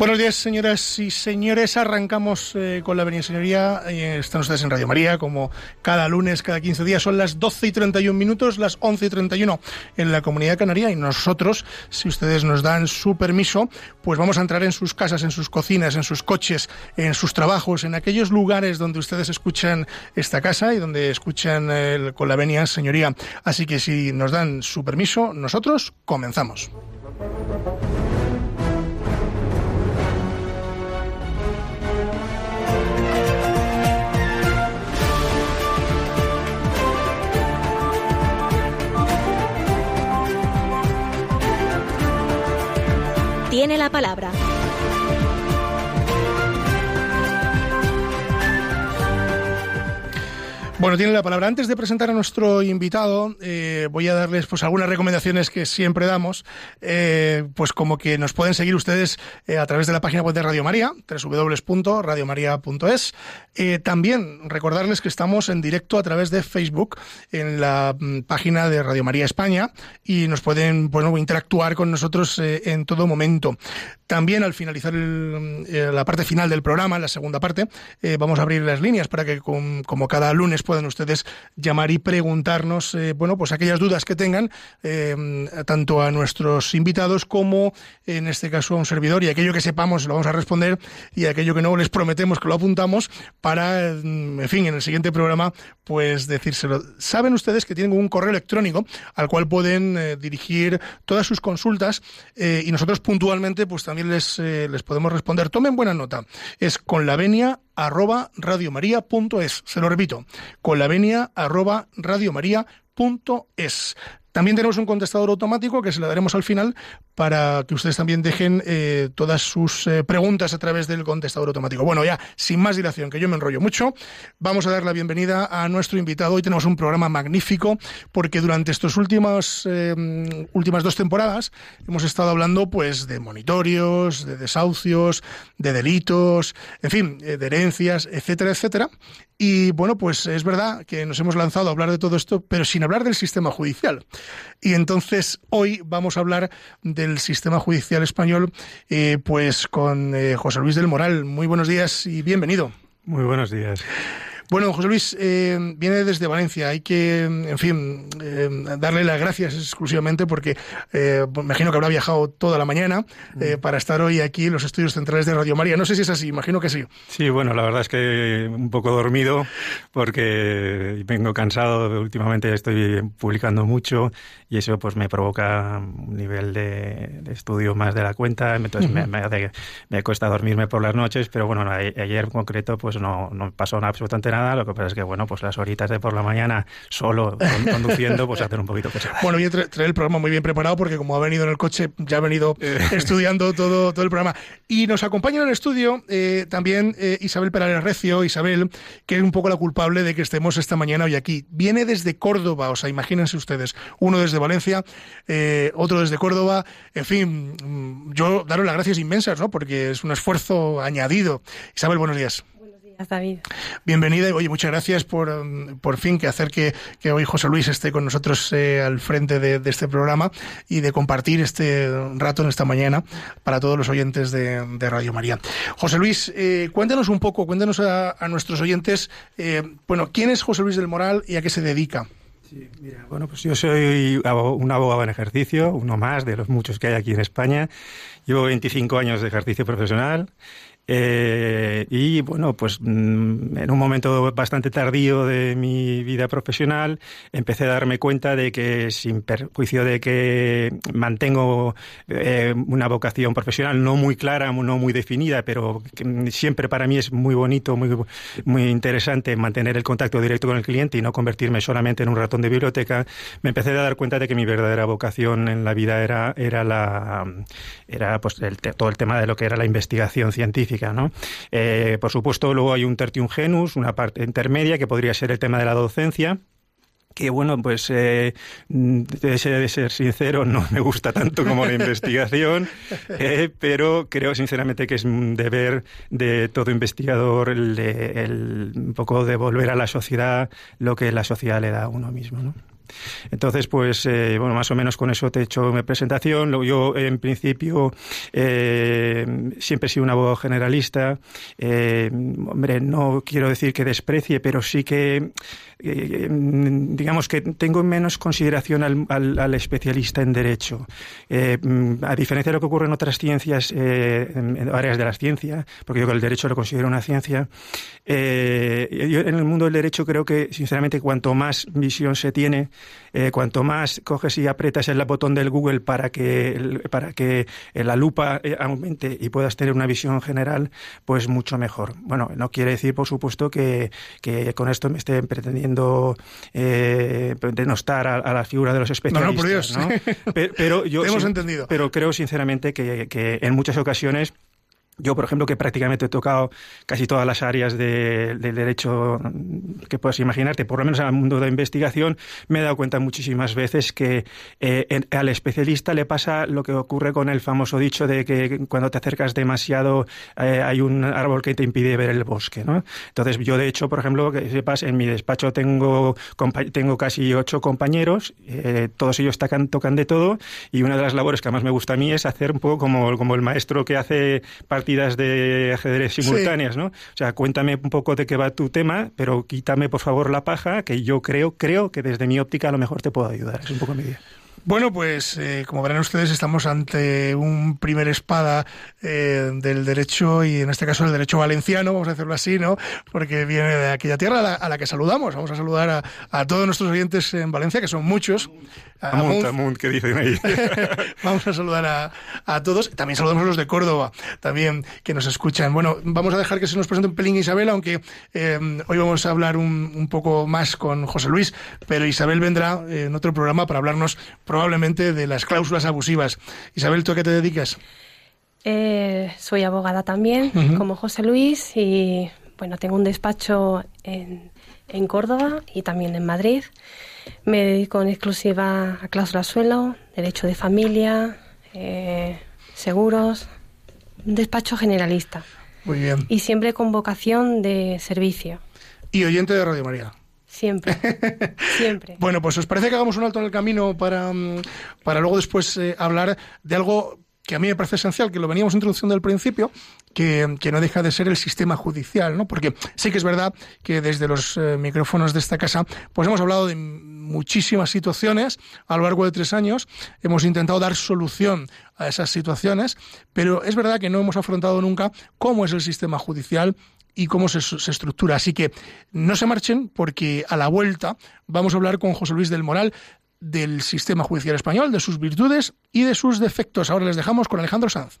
Buenos días, señoras y señores. Arrancamos eh, con la Avenida Señoría. Eh, están ustedes en Radio María, como cada lunes, cada 15 días. Son las 12 y 31 minutos, las 11 y 31 en la Comunidad Canaria. Y nosotros, si ustedes nos dan su permiso, pues vamos a entrar en sus casas, en sus cocinas, en sus coches, en sus trabajos, en aquellos lugares donde ustedes escuchan esta casa y donde escuchan eh, con la Avenida Señoría. Así que si nos dan su permiso, nosotros comenzamos. Tiene la palabra. Bueno, tiene la palabra. Antes de presentar a nuestro invitado, eh, voy a darles pues algunas recomendaciones que siempre damos, eh, pues como que nos pueden seguir ustedes eh, a través de la página web de Radio María, www.radiomaria.es. también recordarles que estamos en directo a través de Facebook en la mm, página de Radio María España y nos pueden bueno, interactuar con nosotros en todo momento. También al finalizar la parte final del programa, la segunda parte, vamos a abrir las líneas para que como cada lunes pueden ustedes llamar y preguntarnos, eh, bueno, pues aquellas dudas que tengan, eh, tanto a nuestros invitados como, en este caso, a un servidor, y aquello que sepamos lo vamos a responder, y aquello que no les prometemos que lo apuntamos, para, mm, en fin, en el siguiente programa, pues decírselo. Saben ustedes que tienen un correo electrónico al cual pueden eh, dirigir todas sus consultas, y nosotros puntualmente, pues también les, les podemos responder. Tomen buena nota. Es con la venia arroba radiomaria.es. Se lo repito, con la venia arroba radiomaria.es. También tenemos un contestador automático que se lo daremos al final para que ustedes también dejen eh, todas sus eh, preguntas a través del contestador automático. Bueno, ya, sin más dilación, que yo me enrollo mucho, vamos a dar la bienvenida a nuestro invitado. Hoy tenemos un programa magnífico porque durante estas últimas, eh, últimas dos temporadas hemos estado hablando pues de monitorios, de desahucios, de delitos, en fin, de herencias, etcétera, etcétera. Y bueno, pues es verdad que nos hemos lanzado a hablar de todo esto, pero sin hablar del sistema judicial. Y entonces hoy vamos a hablar del sistema judicial español, eh, pues con eh, José Luis del Moral. Muy buenos días y bienvenido. Muy buenos días. Bueno, José Luis eh, viene desde Valencia. Hay que, en fin, eh, darle las gracias exclusivamente porque eh, me imagino que habrá viajado toda la mañana mm. para estar hoy aquí en los estudios centrales de Radio María. No sé si es así, imagino que sí. Sí, bueno, la verdad es que un poco dormido porque vengo cansado. Últimamente estoy publicando mucho y eso pues me provoca un nivel de, estudio más de la cuenta. Entonces me, me, me, cuesta dormirme por las noches, pero bueno, ayer en concreto pues no, no pasó absolutamente nada lo que pasa es que, bueno, pues las horitas de por la mañana solo conduciendo, pues hacer un poquito pesado. Bueno, yo traer el programa muy bien preparado porque como ha venido en el coche, ya ha venido eh. estudiando todo, todo el programa. Y nos acompaña en el estudio eh, también eh, Isabel Perales Recio, Isabel, que es un poco la culpable de que estemos esta mañana hoy aquí. Viene desde Córdoba, o sea, imagínense ustedes, uno desde Valencia, otro desde Córdoba, en fin, mm, yo daros las gracias inmensas, ¿no? Porque es un esfuerzo añadido. Isabel, buenos días. David. Bienvenida y oye, muchas gracias por, por fin que hacer que, que, hoy José Luis esté con nosotros eh, al frente de, este programa y de compartir este rato en esta mañana para todos los oyentes de, Radio María. José Luis, eh, cuéntanos un poco, cuéntanos a, nuestros oyentes, eh, bueno, ¿quién es José Luis del Moral y a qué se dedica? Sí, mira, bueno, pues yo soy un abogado en ejercicio, uno más de los muchos que hay aquí en España. Llevo 25 años de ejercicio profesional. Eh, y bueno, pues mm, en un momento bastante tardío de mi vida profesional empecé a darme cuenta de que sin perjuicio de que mantengo eh, una vocación profesional no muy clara, no muy definida, pero siempre para mí es muy bonito, muy, muy interesante mantener el contacto directo con el cliente y no convertirme solamente en un ratón de biblioteca, me empecé a dar cuenta de que mi verdadera vocación en la vida era, era, la, era pues todo el tema de lo que era la investigación científica eh, por supuesto, luego hay un tertium genus, una parte intermedia que podría ser el tema de la docencia, que bueno, pues eh, de, ser, sincero, no me gusta tanto como la investigación, eh, pero creo sinceramente que es un deber de todo investigador el, un poco devolver a la sociedad lo que la sociedad le da a uno mismo. ¿no? Entonces, pues, eh, bueno, más o menos con eso te he hecho mi presentación. Yo, en principio, eh, siempre he sido un abogado generalista. Eh, hombre, no quiero decir que desprecie, pero sí que, digamos que tengo menos consideración al, especialista en derecho. a diferencia de lo que ocurre en otras ciencias, en áreas de la ciencia, porque yo que el derecho lo considero una ciencia, yo en el mundo del derecho creo que, sinceramente, cuanto más visión se tiene, eh, cuanto más coges y aprietas el botón del Google para que, para que la lupa eh, aumente y puedas tener una visión general, pues mucho mejor. Bueno, no quiere decir, por supuesto, que, con esto me esté pretendiendo eh, denostar a, la figura de los especialistas. No, por Dios. Pero, yo, hemos entendido. Pero creo sinceramente que, que en muchas ocasiones yo, por ejemplo, que prácticamente he tocado casi todas las áreas del derecho que puedas imaginarte, por lo menos en el mundo de la investigación, me he dado cuenta muchísimas veces que eh, al especialista le pasa lo que ocurre con el famoso dicho de que cuando te acercas demasiado eh, hay un árbol que te impide ver el bosque. ¿no? Entonces, yo, de hecho, por ejemplo, que sepas, en mi despacho tengo, tengo casi ocho compañeros, eh, todos ellos tocan, tocan de todo, y una de las labores que más me gusta a mí es hacer un poco como, como el maestro que hace de ajedrez simultáneas, ¿no? O sea, cuéntame un poco de qué va tu tema, pero quítame por favor la paja, que yo creo, creo que desde mi óptica a lo mejor te puedo ayudar. Es un poco mi idea. Bueno, pues eh, como verán ustedes, estamos ante un primer espada eh, del derecho y en este caso el derecho valenciano, vamos a decirlo así, ¿no? Porque viene de aquella tierra a la, que saludamos. Vamos a saludar a, todos nuestros oyentes en Valencia, que son muchos. Amunt, Amunt, ¿qué dicen ahí? vamos a saludar a, todos. También saludamos a los de Córdoba, también que nos escuchan. Bueno, vamos a dejar que se nos presente un pelín Isabel, aunque eh, hoy vamos a hablar un, un, poco más con José Luis, pero Isabel vendrá en otro programa para hablarnos probablemente de las cláusulas abusivas. Isabel, ¿tú a qué te dedicas? Eh, soy abogada también, como José Luis, y bueno, tengo un despacho en, en, Córdoba y también en Madrid. Me dedico en exclusiva a cláusulas suelo, derecho de familia, eh, seguros, un despacho generalista. Muy bien. Y siempre con vocación de servicio. Y oyente de Radio María. Siempre, siempre. Bueno, pues os parece que hagamos un alto en el camino para, mm, para luego después eh, hablar de algo que a mí me parece esencial, que lo veníamos introduciendo al principio, que, que, no deja de ser el sistema judicial, ¿no? Porque sí que es verdad que desde los eh, micrófonos de esta casa, pues hemos hablado de muchísimas situaciones a lo largo de tres años, hemos intentado dar solución a esas situaciones, pero es verdad que no hemos afrontado nunca cómo es el sistema judicial y cómo se, estructura. Así que no se marchen porque a la vuelta vamos a hablar con José Luis del Moral del sistema judicial español, de sus virtudes y de sus defectos. Ahora les dejamos con Alejandro Sanz.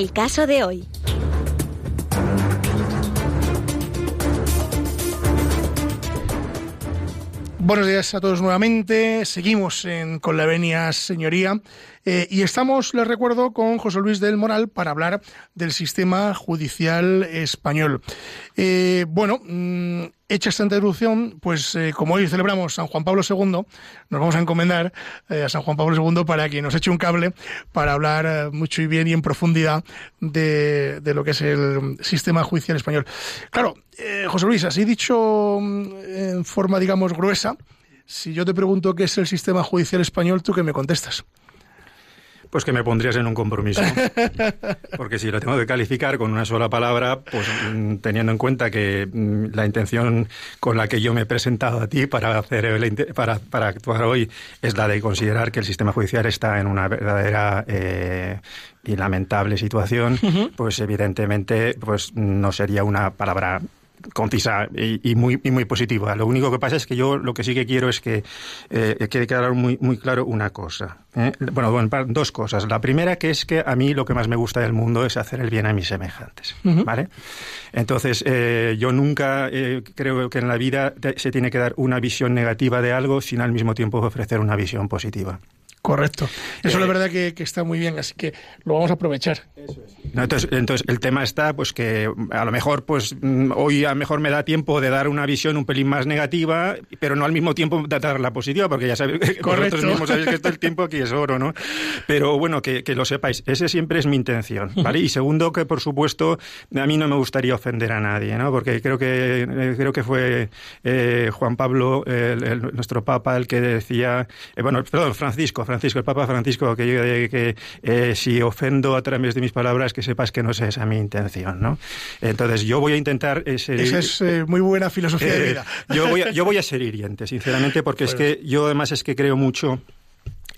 El caso de hoy. Buenos días a todos nuevamente. Seguimos en, con la venia señoría eh, y estamos, les recuerdo, con José Luis del Moral para hablar del sistema judicial español. Eh, bueno, mm, hecha esta introducción, pues eh, como hoy celebramos San Juan Pablo II, nos vamos a encomendar a San Juan Pablo II para que nos eche un cable para hablar mucho y bien y en profundidad de, de lo que es el sistema judicial español. Claro, José Luis, así dicho mm, en forma, digamos, gruesa, si yo te pregunto qué es el sistema judicial español, ¿tú qué me contestas? Pues que me pondrías en un compromiso. Porque si lo tengo que calificar con una sola palabra, pues mm, teniendo en cuenta que mm, la intención con la que yo me he presentado a ti para, hacer el para, para actuar hoy es la de considerar que el sistema judicial está en una verdadera eh, y lamentable situación, pues evidentemente pues no sería una palabra concisa y, y muy, y muy positiva. Lo único que pasa es que yo lo que sí que quiero es que eh, quede claro muy, muy claro una cosa. ¿eh? Bueno, bueno, dos cosas. La primera que es que a mí lo que más me gusta del mundo es hacer el bien a mis semejantes. ¿Vale? Entonces, eh, yo nunca creo que en la vida se tiene que dar una visión negativa de algo sin al mismo tiempo ofrecer una visión positiva. Correcto. Eso Eh, la verdad que, que está muy bien, así que lo vamos a aprovechar. No, entonces, entonces, el tema está, pues que a lo mejor, pues mm, hoy a lo mejor me da tiempo de dar una visión un pelín más negativa, pero no al mismo tiempo de dar la positiva, porque ya sabéis, vosotros mismos sabéis que todo el tiempo aquí es oro, ¿no? Pero bueno, que, que lo sepáis, ese siempre es mi intención, ¿vale? Y segundo, que por supuesto, a mí no me gustaría ofender a nadie, ¿no? Porque creo que, eh, creo que fue eh, Juan Pablo, el- el- nuestro Papa, el que decía, eh, bueno, perdón, Francisco, Francisco, el Papa Francisco, que yo de que eh, si ofendo a través de mis palabras, que sepas que no es esa mi intención, ¿no? Entonces yo voy a intentar ese, Esa es eh, muy buena filosofía de eh, vida. yo, voy a, yo voy a ser hiriente, sinceramente, porque es que yo además es que creo mucho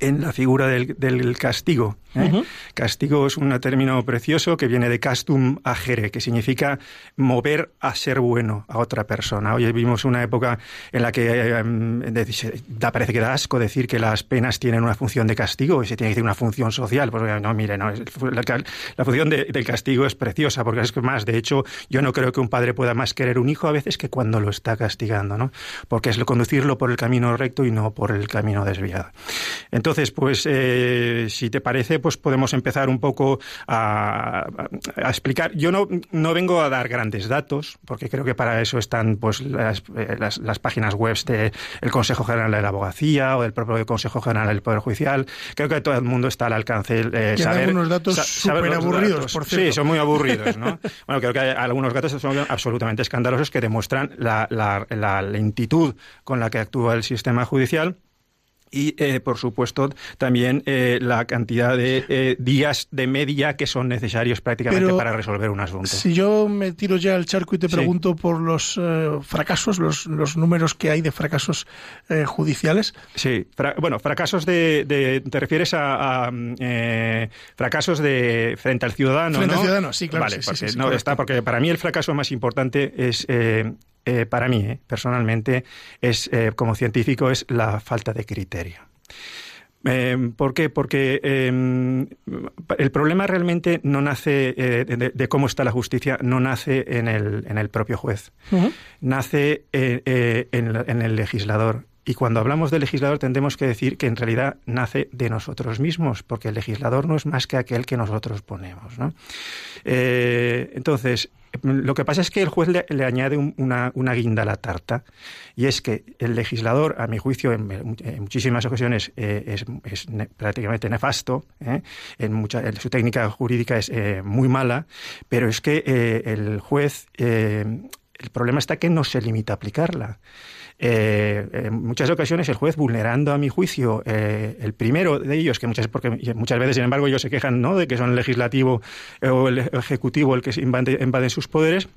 en la figura del, del castigo. ¿eh? Castigo es un término precioso que viene de castum agere, que significa mover a ser bueno a otra persona. Hoy vivimos una época en la que eh, da, parece que da asco decir que las penas tienen una función de castigo y se tiene que decir una función social. Pues no, mire, no, la, la función de- del castigo es preciosa, porque es que más, de hecho, yo no creo que un padre pueda más querer un hijo a veces que cuando lo está castigando, ¿no? Porque es lo- conducirlo por el camino recto y no por el camino desviado. Entonces, Entonces, pues, eh, si te parece, pues podemos empezar un poco a, explicar. Yo no, no vengo a dar grandes datos, porque creo que para eso están pues las, eh, las, páginas web del Consejo General de la Abogacía o del propio Consejo General del Poder Judicial. Creo que todo el mundo está al alcance de saber... unos datos súper aburridos, por cierto. Sí, son muy aburridos, ¿no? bueno, creo que hay algunos datos son absolutamente escandalosos que demuestran la, la, la lentitud con la que actúa el sistema judicial y, eh, por supuesto, también eh, la cantidad de eh, días de media que son necesarios prácticamente para resolver un asunto. Si yo me tiro ya al charco y te pregunto por los fracasos, los, los, números que hay de fracasos judiciales. Sí, bueno, fracasos de, ¿Te refieres a, fracasos de frente al ciudadano? Frente al ciudadano, sí, claro. Vale, no, está, porque para mí el fracaso más importante es eh, para mí, eh, personalmente, es eh, como científico, es la falta de criterio. ¿Por qué? Porque em, el problema realmente no nace de, cómo está la justicia, no nace en el, en el propio juez, nace en, el legislador. Y cuando hablamos de legislador tendremos que decir que en realidad nace de nosotros mismos, porque el legislador no es más que aquel que nosotros ponemos. ¿no? entonces, lo que pasa es que el juez le, añade una, guinda a la tarta y es que el legislador, a mi juicio, en, muchísimas ocasiones eh, es, prácticamente nefasto, ¿eh? en, su técnica jurídica es eh, muy mala, pero es que el juez, el problema está que no se limita a aplicarla. Eh, en muchas ocasiones el juez vulnerando a mi juicio eh, el primero de ellos, que muchas, porque muchas veces, sin embargo, ellos se quejan ¿no? de que son el legislativo o el ejecutivo el que invade, invade sus poderes,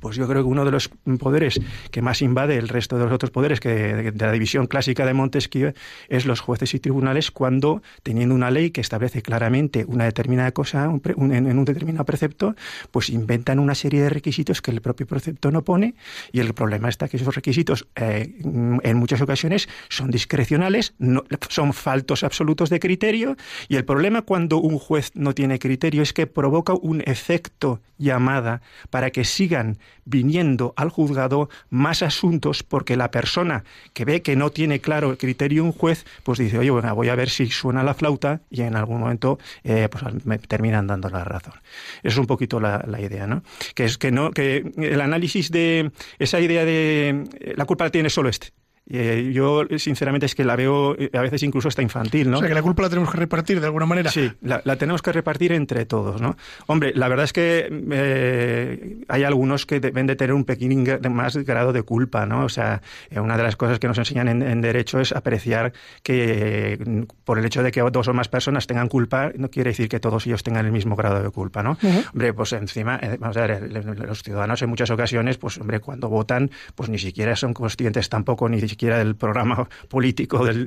pues yo creo que uno de los poderes que más invade el resto de los otros poderes que de, la división clásica de Montesquieu es los jueces y tribunales cuando teniendo una ley que establece claramente una determinada cosa en un determinado precepto, pues inventan una serie de requisitos que el propio precepto no pone y el problema está que esos requisitos eh, en muchas ocasiones son discrecionales, no, son faltos absolutos de criterio y el problema cuando un juez no tiene criterio es que provoca un efecto llamada para que sigan viniendo al juzgado más asuntos porque la persona que ve que no tiene claro el criterio un juez, pues dice, oye, bueno, voy a ver si suena la flauta y en algún momento eh, pues me terminan dando la razón. Es un poquito la, la, idea, ¿no? Que es que no, que el análisis de esa idea de la culpa la tiene solo este eh, yo, sinceramente, es que la veo eh, a veces incluso hasta infantil, ¿no? O sea, que la culpa la tenemos que repartir de alguna manera. Sí, la, tenemos que repartir entre todos, ¿no? Hombre, la verdad es que eh, hay algunos que deben de tener un pequeño más grado de culpa, ¿no? O sea, una de las cosas que nos enseñan en, Derecho es apreciar que por el hecho de que dos o más personas tengan culpa, no quiere decir que todos ellos tengan el mismo grado de culpa, ¿no? Hombre, pues encima, vamos a ver, los ciudadanos en muchas ocasiones, pues, hombre, cuando votan, pues ni siquiera son conscientes tampoco ni siquiera del programa político del,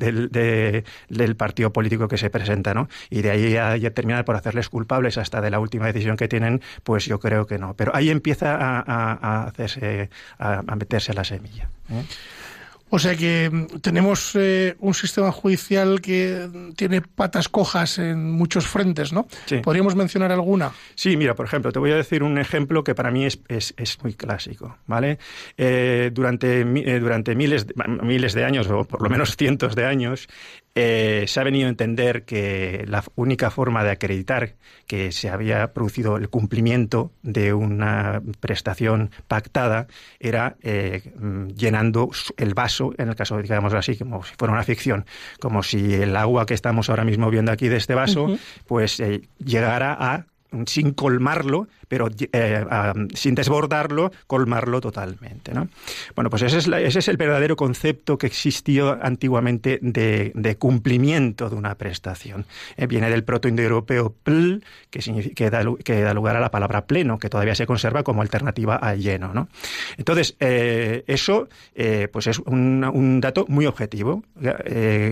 del, partido político que se presenta, ¿no? Y de ahí a, terminar por hacerles culpables hasta de la última decisión que tienen, pues yo creo que no. Pero ahí empieza a, hacerse, a, meterse la semilla. ¿eh? O sea que mm, tenemos eh, un sistema judicial que tiene patas cojas en muchos frentes, ¿no? ¿Podríamos mencionar alguna? Sí, mira, por ejemplo, te voy a decir un ejemplo que para mí es, es, es muy clásico, ¿vale? Eh, durante, eh, durante miles, de, miles de años, o por lo menos cientos de años, eh, se ha venido a entender que la única forma de acreditar que se había producido el cumplimiento de una prestación pactada era eh, llenando el vaso, en el caso, digamos así, como si fuera una ficción, como si el agua que estamos ahora mismo viendo aquí de este vaso, pues eh, llegara a sin colmarlo, pero eh, sin desbordarlo, colmarlo totalmente. ¿no? Bueno, pues ese es, el verdadero concepto que existió antiguamente de, cumplimiento de una prestación. Eh, viene del proto-indoeuropeo pl, que, que, da, que, da, lugar a la palabra pleno, que todavía se conserva como alternativa a lleno. ¿no? Entonces, eh, eso pues es un, un, dato muy objetivo.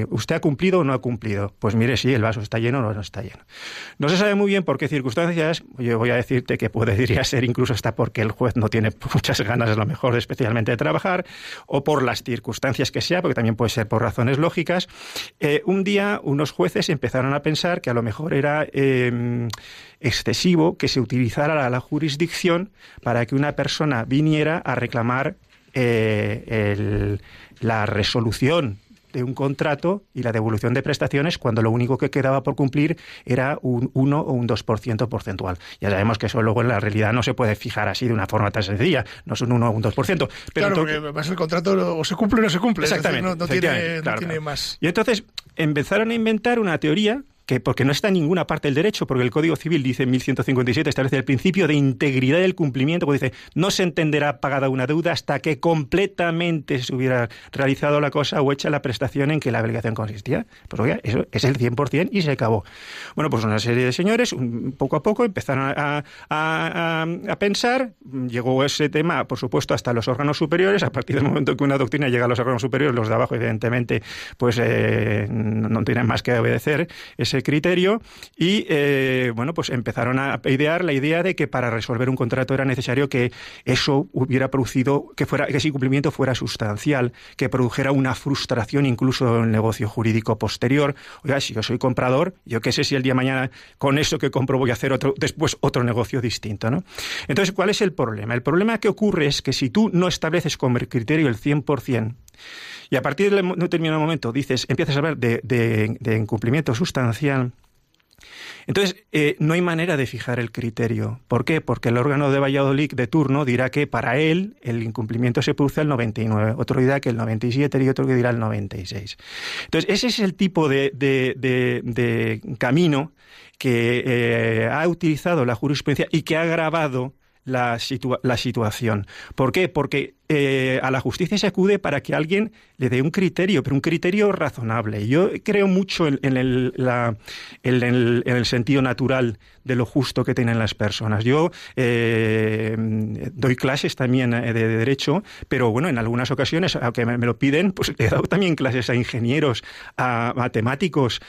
¿Usted ha cumplido o no ha cumplido? Pues mire, sí, el vaso está lleno o no está lleno. No se sabe muy bien por qué circunstancias, yo voy a decirte que que podría ser incluso hasta porque el juez no tiene muchas ganas, a lo mejor, especialmente de trabajar, o por las circunstancias que sea, porque también puede ser por razones lógicas. Eh, un día unos jueces empezaron a pensar que a lo mejor era em, excesivo que se utilizara la, jurisdicción para que una persona viniera a reclamar eh, la resolución de un contrato y la devolución de prestaciones cuando lo único que quedaba por cumplir era un 1 o un 2% porcentual. Ya sabemos que eso luego en la realidad no se puede fijar así de una forma tan sencilla, no es un 1 o un 2%. Pero claro, porque más el contrato o se cumple o no se cumple. Exactamente. no, tiene, no tiene más. Y entonces empezaron a inventar una teoría que porque no está en ninguna parte del derecho, porque el Código Civil dice en 1157 establece el principio de integridad del cumplimiento, porque dice no se entenderá pagada una deuda hasta que completamente se hubiera realizado la cosa o hecha la prestación en que la obligación consistía. Pues oiga, eso es el 100% y se acabó. Bueno, pues una serie de señores, poco a poco, empezaron a, a, pensar, llegó ese tema, por supuesto, hasta los órganos superiores, a partir del momento que una doctrina llega a los órganos superiores, los de abajo, evidentemente, pues eh, no, tienen más que obedecer criterio y eh, bueno, pues empezaron a idear la idea de que para resolver un contrato era necesario que eso hubiera producido, que fuera, que ese incumplimiento fuera sustancial, que produjera una frustración incluso en el negocio jurídico posterior. Oiga, si yo soy comprador, yo qué sé si el día de mañana con eso que compro voy a hacer otro, después otro negocio distinto, ¿no? Entonces, ¿cuál es el problema? El problema que ocurre es que si tú no estableces como criterio el 100%, y a partir de un determinado momento dices, empiezas a hablar de, incumplimiento sustancial, entonces, eh, no hay manera de fijar el criterio. ¿Por qué? Porque el órgano de Valladolid de turno dirá que para él el incumplimiento se produce al 99, otro dirá que el 97 y otro que dirá el 96. Entonces, ese es el tipo de, camino que eh, ha utilizado la jurisprudencia y que ha agravado la situación. ¿Por qué? Porque eh, a la justicia se acude para que alguien le dé un criterio, pero un criterio razonable. Yo creo mucho en, el, en, el, sentido natural de lo justo que tienen las personas. Yo eh, doy clases también eh, de, derecho, pero bueno, en algunas ocasiones, aunque me, lo piden, pues he dado también clases a ingenieros, a matemáticos,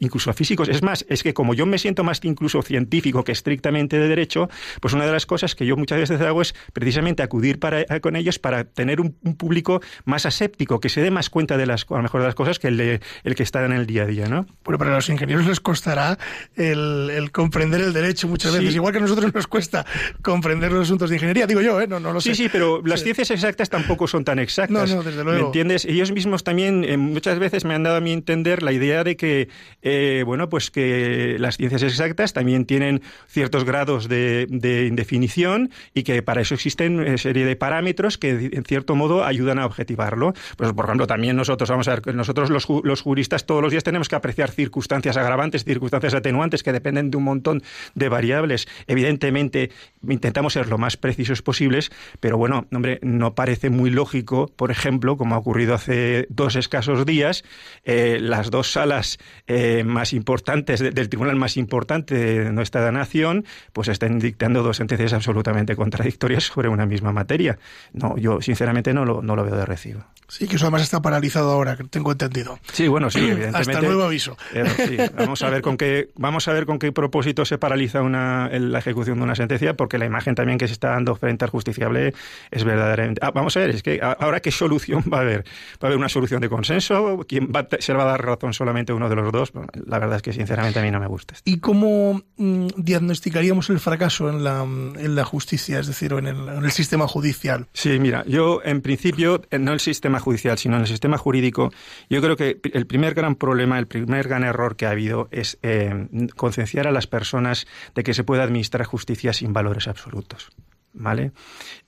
incluso a físicos. Es más, es que como yo me siento más incluso científico que estrictamente de derecho, pues una de las cosas que yo muchas veces hago es precisamente acudir para eh, con ellos para tener un, público más aséptico, que se dé más cuenta de las, a lo mejor de las cosas que el, el que está en el día a día, ¿no? Bueno, para los ingenieros les costará el, comprender el derecho muchas veces, igual que a nosotros nos cuesta comprender los asuntos de ingeniería, digo yo, ¿eh? no, no lo sé. Sí, sí, pero las ciencias exactas tampoco son tan exactas. No, no, desde luego. ¿Me entiendes? Ellos mismos también eh, muchas veces me han dado a mí entender la idea de que, eh, bueno, pues que las ciencias exactas también tienen ciertos grados de, de indefinición y que para eso existen una serie de parámetros que en cierto modo ayudan a objetivarlo. Pues por ejemplo, también nosotros, vamos a ver, nosotros los, juristas todos los días tenemos que apreciar circunstancias agravantes, circunstancias atenuantes que dependen de un montón de variables. Evidentemente, intentamos ser lo más precisos posibles, pero bueno, hombre, no parece muy lógico, por ejemplo, como ha ocurrido hace dos escasos días, eh, las dos salas eh, más importantes del tribunal más importante de nuestra nación, pues estén dictando dos sentencias absolutamente contradictorias sobre una misma materia. No, yo sinceramente no lo, no lo veo de recibo. Sí, que eso además está paralizado ahora, tengo entendido. Sí, bueno, sí, evidentemente. Hasta nuevo aviso. Eh, vamos a ver con qué vamos a ver con qué propósito se paraliza una, la ejecución de una sentencia, porque la imagen también que se está dando frente al justiciable es verdaderamente. Ah, vamos a ver, es que ahora qué solución va a haber. Va a haber una solución de consenso. ¿Quién va, se le va a dar razón solamente uno de los dos? la verdad es que sinceramente a mí no me gusta. ¿Y cómo mm, diagnosticaríamos el fracaso en la, en la justicia, es decir, en el, en el sistema judicial? Sí, mira, yo en principio no el sistema judicial, sino en el sistema jurídico, yo creo que el primer gran problema, el primer gran error que ha habido es eh, concienciar a las personas de que se puede administrar justicia sin valores absolutos. ¿Vale?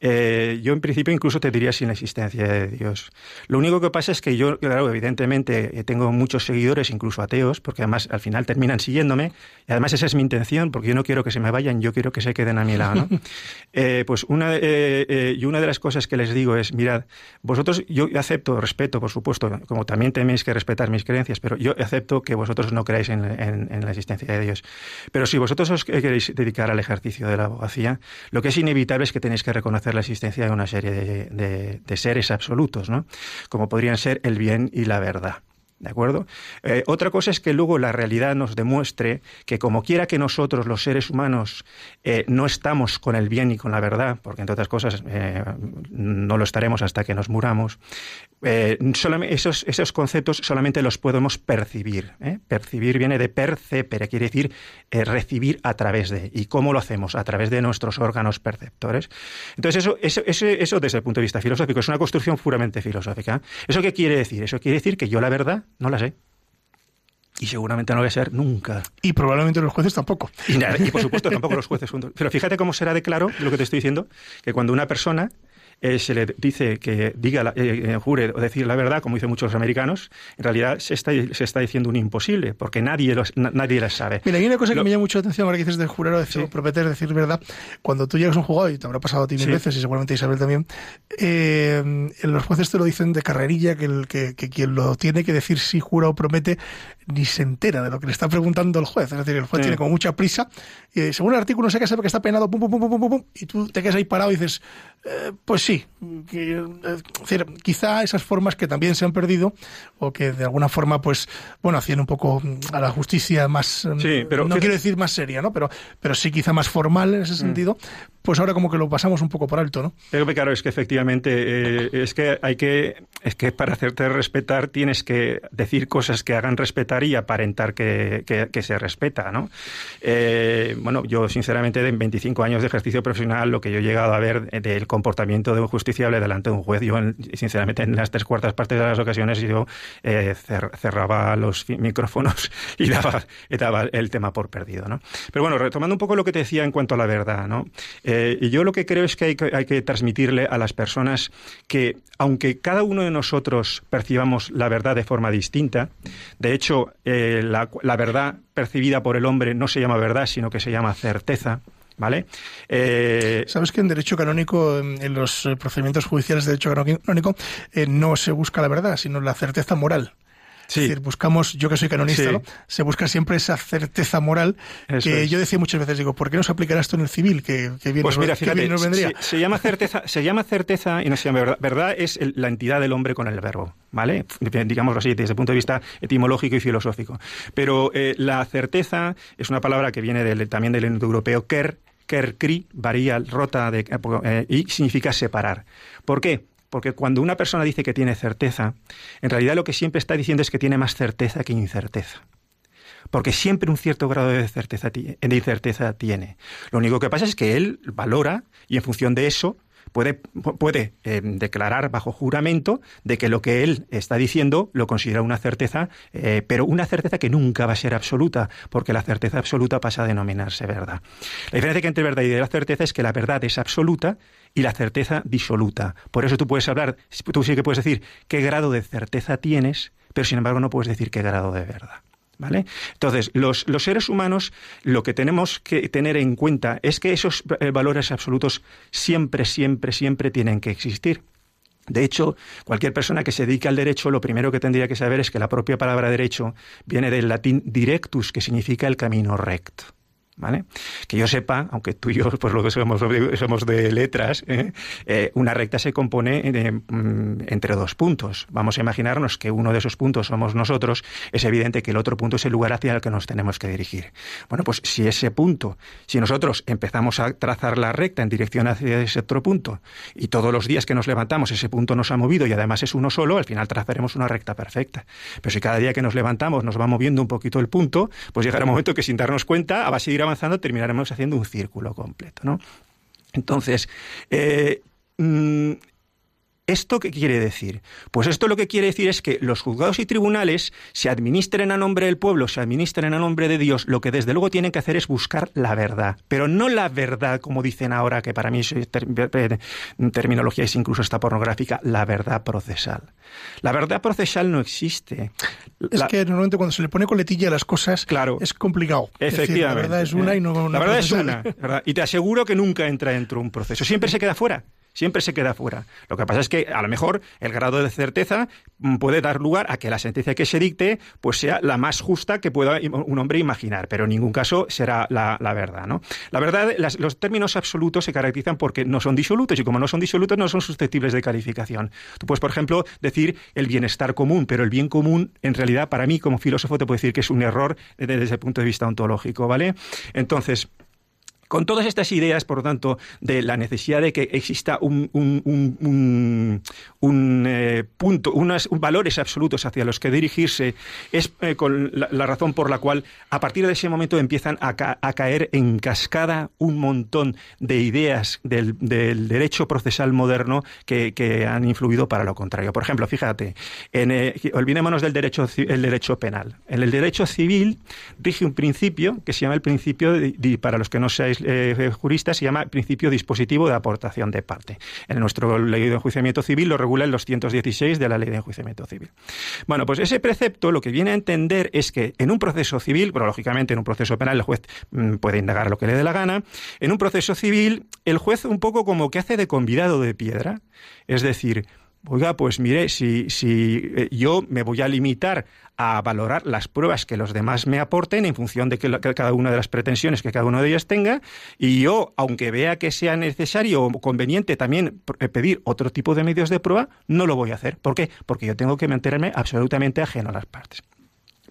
Eh, yo en principio incluso te diría sin la existencia de Dios. Lo único que pasa es que yo, claro, evidentemente eh, tengo muchos seguidores, incluso ateos, porque además al final terminan siguiéndome, y además esa es mi intención, porque yo no quiero que se me vayan, yo quiero que se queden a mi lado, ¿no? Eh, pues una, y una de las cosas que les digo es, mirad, vosotros, yo acepto, respeto, por supuesto, como también tenéis que respetar mis creencias, pero yo acepto que vosotros no creáis en, en la existencia de Dios. Pero si vosotros os queréis dedicar al ejercicio de la abogacía, lo que es inevitable es que tenéis que reconocer la existencia de una serie de, seres absolutos, ¿no? Como podrían ser el bien y la verdad. ¿De acuerdo? Eh, otra cosa es que luego la realidad nos demuestre que como quiera que nosotros, los seres humanos, eh, no estamos con el bien y con la verdad, porque entre otras cosas eh, no lo estaremos hasta que nos muramos, eh, esos, esos conceptos solamente los podemos percibir. ¿eh? Percibir viene de percepere, quiere decir eh, recibir a través de. ¿Y cómo lo hacemos? A través de nuestros órganos perceptores. Entonces, eso, eso, eso, eso desde el punto de vista filosófico es una construcción puramente filosófica. ¿Eso qué quiere decir? Eso quiere decir que yo la verdad no la sé. Y seguramente no lo voy a ser nunca. Y probablemente los jueces tampoco. Y, y por supuesto tampoco los jueces juntos. Pero fíjate cómo será de claro lo que te estoy diciendo, que cuando una persona eh, se le dice que diga, la, eh, eh, jure o decir la verdad, como dicen muchos americanos, en realidad se está, se está diciendo un imposible, porque nadie, los, nadie la sabe. Mira, hay una cosa que me llama mucho la atención ahora que dices de jurar o decir, prometer, decir verdad. Cuando tú llegas a un jugado, y te habrá pasado a ti mil veces, y seguramente Isabel también, los jueces te lo dicen de carrerilla, que, el, que, que, quien lo tiene que decir si jura o promete ni se entera de lo que le está preguntando el juez. Es decir, el juez tiene como mucha prisa, y según el artículo no sé qué sabe que está penado, pum, pum, pum, pum, pum, pum, y tú te quedas ahí parado y dices, pues sí, decir, quizá esas formas que también se han perdido o que de alguna forma, pues, bueno, hacían un poco a la justicia más, sí, pero, no quiero decir más seria, ¿no? Pero, pero sí quizá más formal en ese mm. Pues ahora como que lo pasamos un poco por alto, ¿no? Pero claro, es que efectivamente, eh, es que hay que, es que para hacerte respetar tienes que decir cosas que hagan respetar y aparentar que, que, se respeta, ¿no? Eh, bueno, yo sinceramente en 25 años de ejercicio profesional, lo que yo he llegado a ver del comportamiento de un justiciable delante de un juez, yo sinceramente en las tres cuartas partes de las ocasiones yo eh, cerraba los micrófonos y daba, daba, el tema por perdido, ¿no? Pero bueno, retomando un poco lo que te decía en cuanto a la verdad, ¿no? Y yo lo que creo es que hay, que transmitirle a las personas que, aunque cada uno de nosotros percibamos la verdad de forma distinta, de hecho, eh, la, verdad percibida por el hombre no se llama verdad, sino que se llama certeza. ¿Vale? Eh, Sabes que en derecho canónico, en los procedimientos judiciales de derecho canónico, no se busca la verdad, sino la certeza moral. Es decir, buscamos, yo que soy canonista, ¿no? se busca siempre esa certeza moral que yo decía muchas veces, digo, ¿por qué no se aplicará esto en el civil? Que, que bien, pues mira, fíjate, nos vendría. Se, llama certeza, se llama certeza y no se llama verdad. Verdad es la entidad del hombre con el verbo, ¿vale? Digámoslo así, desde el punto de vista etimológico y filosófico. Pero eh, la certeza es una palabra que viene del, también del indoeuropeo ker, kerkri, varía, rota, de, eh, y significa separar. ¿Por qué? Porque cuando una persona dice que tiene certeza, en realidad lo que siempre está diciendo es que tiene más certeza que incerteza. Porque siempre un cierto grado de, certeza, incerteza tiene. Lo único que pasa es que él valora y en función de eso puede, puede eh, declarar bajo juramento de que lo que él está diciendo lo considera una certeza, eh, pero una certeza que nunca va a ser absoluta, porque la certeza absoluta pasa a denominarse verdad. La diferencia entre verdad y la certeza es que la verdad es absoluta y la certeza disoluta. Por eso tú puedes hablar, tú sí que puedes decir qué grado de certeza tienes, pero sin embargo no puedes decir qué grado de verdad. ¿Vale? Entonces, los, los, seres humanos lo que tenemos que tener en cuenta es que esos eh, valores absolutos siempre, siempre, siempre tienen que existir. De hecho, cualquier persona que se dedique al derecho, lo primero que tendría que saber es que la propia palabra derecho viene del latín directus, que significa el camino recto. ¿Vale? Que yo sepa, aunque tú y yo pues que somos, somos de letras, ¿eh? Eh, una recta se compone mm, entre dos puntos. Vamos a imaginarnos que uno de esos puntos somos nosotros, es evidente que el otro punto es el lugar hacia el que nos tenemos que dirigir. Bueno, pues si ese punto, si nosotros empezamos a trazar la recta en dirección hacia ese otro punto y todos los días que nos levantamos ese punto nos ha movido y además es uno solo, al final trazaremos una recta perfecta. Pero si cada día que nos levantamos nos va moviendo un poquito el punto, pues llegará un momento que sin darnos cuenta, va a seguir avanzando terminaremos haciendo un círculo completo. ¿no? Entonces, eh, mm, ¿Esto qué quiere decir? Pues esto lo que quiere decir es que los juzgados y tribunales se administren a nombre del pueblo, se administren a nombre de Dios. Lo que desde luego tienen que hacer es buscar la verdad. Pero no la verdad, como dicen ahora, que para mí es terminología es incluso esta pornográfica, la verdad procesal. La verdad procesal no existe. Es que normalmente cuando se le pone coletilla a las cosas claro, es complicado. Efectivamente. la verdad es una y no La verdad es una. Y te aseguro que nunca entra dentro de un proceso. Siempre se queda fuera siempre se queda fuera. Lo que pasa es que a lo mejor el grado de certeza mm, puede dar lugar a que la sentencia que se dicte pues sea la más justa que pueda un hombre imaginar, pero en ningún caso será la, verdad. ¿no? La verdad, los términos absolutos se caracterizan porque no son disolutos y como no son disolutos no son susceptibles de calificación. Tú puedes, por ejemplo, decir el bienestar común, pero el bien común en realidad para mí como filósofo te puedo decir que es un error desde el punto de vista ontológico, ¿vale? Entonces, Con todas estas ideas, por lo tanto, de la necesidad de que exista un, un, eh, punto, unos valores absolutos hacia los que dirigirse, es eh, la, razón por la cual a partir de ese momento empiezan a, caer en cascada un montón de ideas del, derecho procesal moderno que, han influido para lo contrario. Por ejemplo, fíjate, en, eh, olvidémonos del derecho, el derecho penal. En el derecho civil rige un principio que se llama el principio, para los que no seáis eh, se llama principio dispositivo de aportación de parte. En nuestro ley de enjuiciamiento civil lo regula en los 116 de la ley de enjuiciamiento civil. Bueno, pues ese precepto lo que viene a entender es que en un proceso civil, pero lógicamente en un proceso penal el juez mm, puede indagar lo que le dé la gana, en un proceso civil el juez un poco como que hace de convidado de piedra, es decir, Oiga, pues mire, si, si eh, yo me voy a limitar a valorar las pruebas que los demás me aporten en función de que, cada una de las pretensiones que cada uno de ellas tenga, y yo, aunque vea que sea necesario o conveniente también eh, pedir otro tipo de medios de prueba, no lo voy a hacer. ¿Por qué? Porque yo tengo que mantenerme absolutamente ajeno a las partes.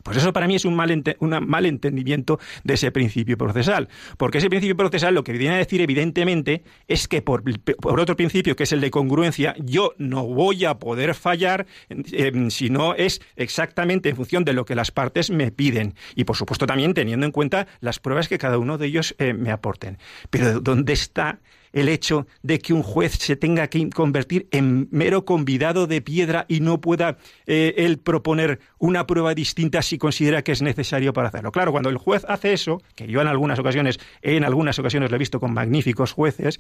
Pues eso para mí es un mal, entendimiento de ese principio procesal. Porque ese principio procesal lo que viene a decir, evidentemente, es que por, otro principio, que es el de congruencia, yo no voy a poder fallar si no es exactamente en función de lo que las partes me piden. Y por supuesto también teniendo en cuenta las pruebas que cada uno de ellos eh, me aporten. Pero ¿dónde está el hecho de que un juez se tenga que convertir en mero convidado de piedra y no pueda eh, él proponer una prueba distinta si considera que es necesario para hacerlo. Claro, cuando el juez hace eso, que yo en algunas ocasiones, en algunas ocasiones lo he visto con magníficos jueces,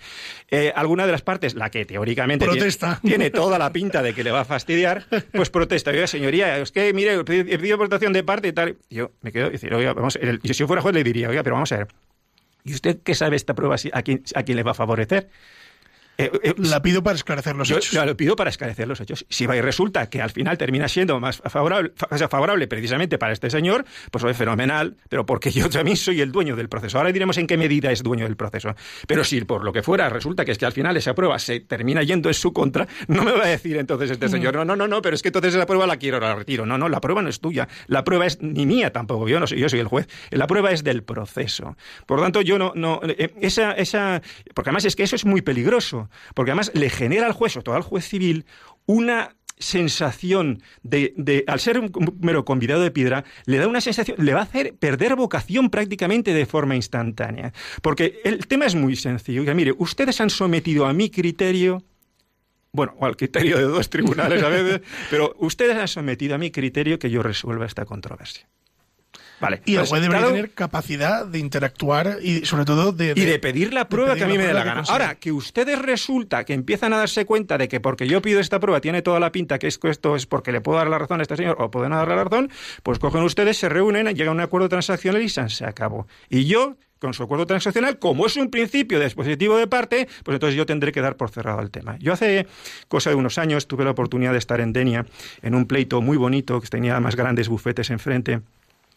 eh, alguna de las partes, la que teóricamente Tiene, toda la pinta de que le va a fastidiar, pues protesta. Oiga, señoría, es que, mire, he pedido aportación de parte y tal. Yo me quedo y decir, oiga, vamos, yo si yo fuera juez le diría, oiga, pero vamos a ver, ¿Y usted qué sabe esta prueba a quién, a quién le va a favorecer? Eh, eh, la pido para esclarecer los hechos. La pido para esclarecer los hechos. Si va y resulta que al final termina siendo más favorable, favorable precisamente para este señor, pues es fenomenal, pero porque yo también soy el dueño del proceso. Ahora diremos en qué medida es dueño del proceso. Pero si por lo que fuera resulta que es que al final esa prueba se termina yendo en su contra, no me va a decir entonces este señor, no, no, no, no, pero es que entonces esa prueba la quiero, la retiro. No, no, la prueba no es tuya. La prueba es ni mía tampoco. Yo no soy, yo soy el juez. La prueba es del proceso. Por lo tanto, yo no, no, eh, esa, esa, porque además es que eso es muy peligroso. Porque además le genera al juez, o todo al juez civil, una sensación de, al ser un mero convidado de piedra, le da una sensación, le va a hacer perder vocación prácticamente de forma instantánea. Porque el tema es muy sencillo. mire, ustedes han sometido a mi criterio bueno, o al criterio de dos tribunales a veces, pero ustedes han sometido a mi criterio que yo resuelva esta controversia y el juez debería tener capacidad de interactuar y sobre todo de... y de pedir la prueba que a mí me dé la gana. Ahora, que ustedes resulta que empiezan a darse cuenta de que porque yo pido esta prueba tiene toda la pinta que esto es porque le puedo dar la razón a este señor o puedo no darle la razón, pues cogen ustedes, se reúnen, llegan a un acuerdo transaccional y se acabó. Y yo con su acuerdo transaccional, como es un principio de dispositivo de parte, pues entonces yo tendré que dar por cerrado el tema. Yo hace cosa de unos años tuve la oportunidad de estar en Denia, en un pleito muy bonito, que tenía más grandes bufetes enfrente,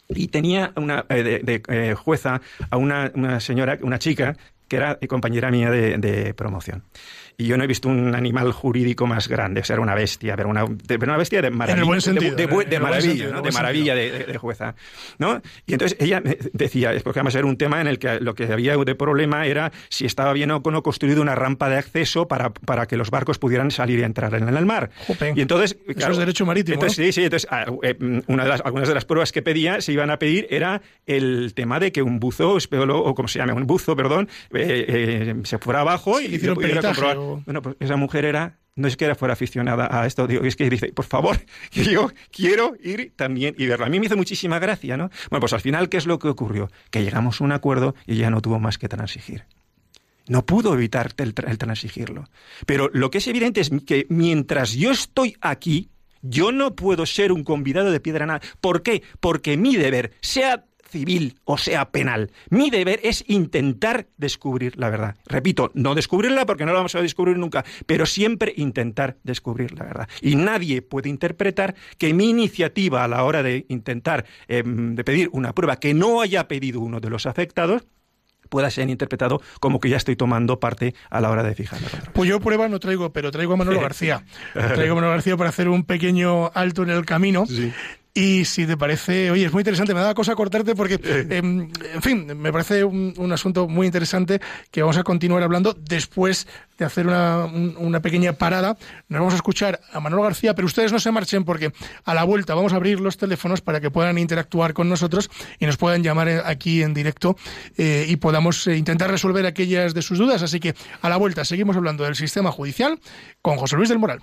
y tenía una eh, de, eh, jueza a una, una, señora, una chica que era compañera mía de promoción y yo no he visto un animal jurídico más grande. O sea, era una bestia, pero una, una bestia de maravilla. En el buen sentido. De, maravilla, ¿no? de maravilla de, jueza. ¿no? Y entonces ella decía, porque además era un tema en el que lo que había de problema era si estaba bien o no construido una rampa de acceso para, para que los barcos pudieran salir y entrar en el mar. Y entonces. Eso es derecho marítimo. Entonces, Sí, sí. Entonces, ah, eh, una de las, algunas de las pruebas que pedía, se iban a pedir, era el tema de que un buzo, o como se llama, un buzo, perdón, eh, eh, se fuera abajo y, y pudiera comprobar. Bueno, pues esa mujer era no es que era fuera aficionada a esto, digo, es que dice, por favor, yo quiero ir también y verla. A mí me hizo muchísima gracia, ¿no? Bueno, pues al final, ¿qué es lo que ocurrió? Que llegamos a un acuerdo y ella no tuvo más que transigir. No pudo evitar el, el transigirlo. Pero lo que es evidente es que mientras yo estoy aquí, yo no puedo ser un convidado de piedra nada. ¿Por qué? Porque mi deber, sea civil o sea penal. Mi deber es intentar descubrir la verdad. Repito, no descubrirla porque no la vamos a descubrir nunca, pero siempre intentar descubrir la verdad. Y nadie puede interpretar que mi iniciativa a la hora de intentar em, de pedir una prueba que no haya pedido uno de los afectados pueda ser interpretado como que ya estoy tomando parte a la hora de fijar Pues yo prueba no traigo, pero traigo a Manolo García. traigo a Manolo García para hacer un pequeño alto en el camino. Y si te parece, oye, es muy interesante, me da cosa cortarte porque, em, en fin, me parece un, asunto muy interesante que vamos a continuar hablando después de hacer una, una pequeña parada. Nos vamos a escuchar a Manuel García, pero ustedes no se marchen porque a la vuelta vamos a abrir los teléfonos para que puedan interactuar con nosotros y nos puedan llamar aquí en directo eh, y podamos eh, intentar resolver aquellas de sus dudas. Así que a la vuelta seguimos hablando del sistema judicial con José Luis del Moral.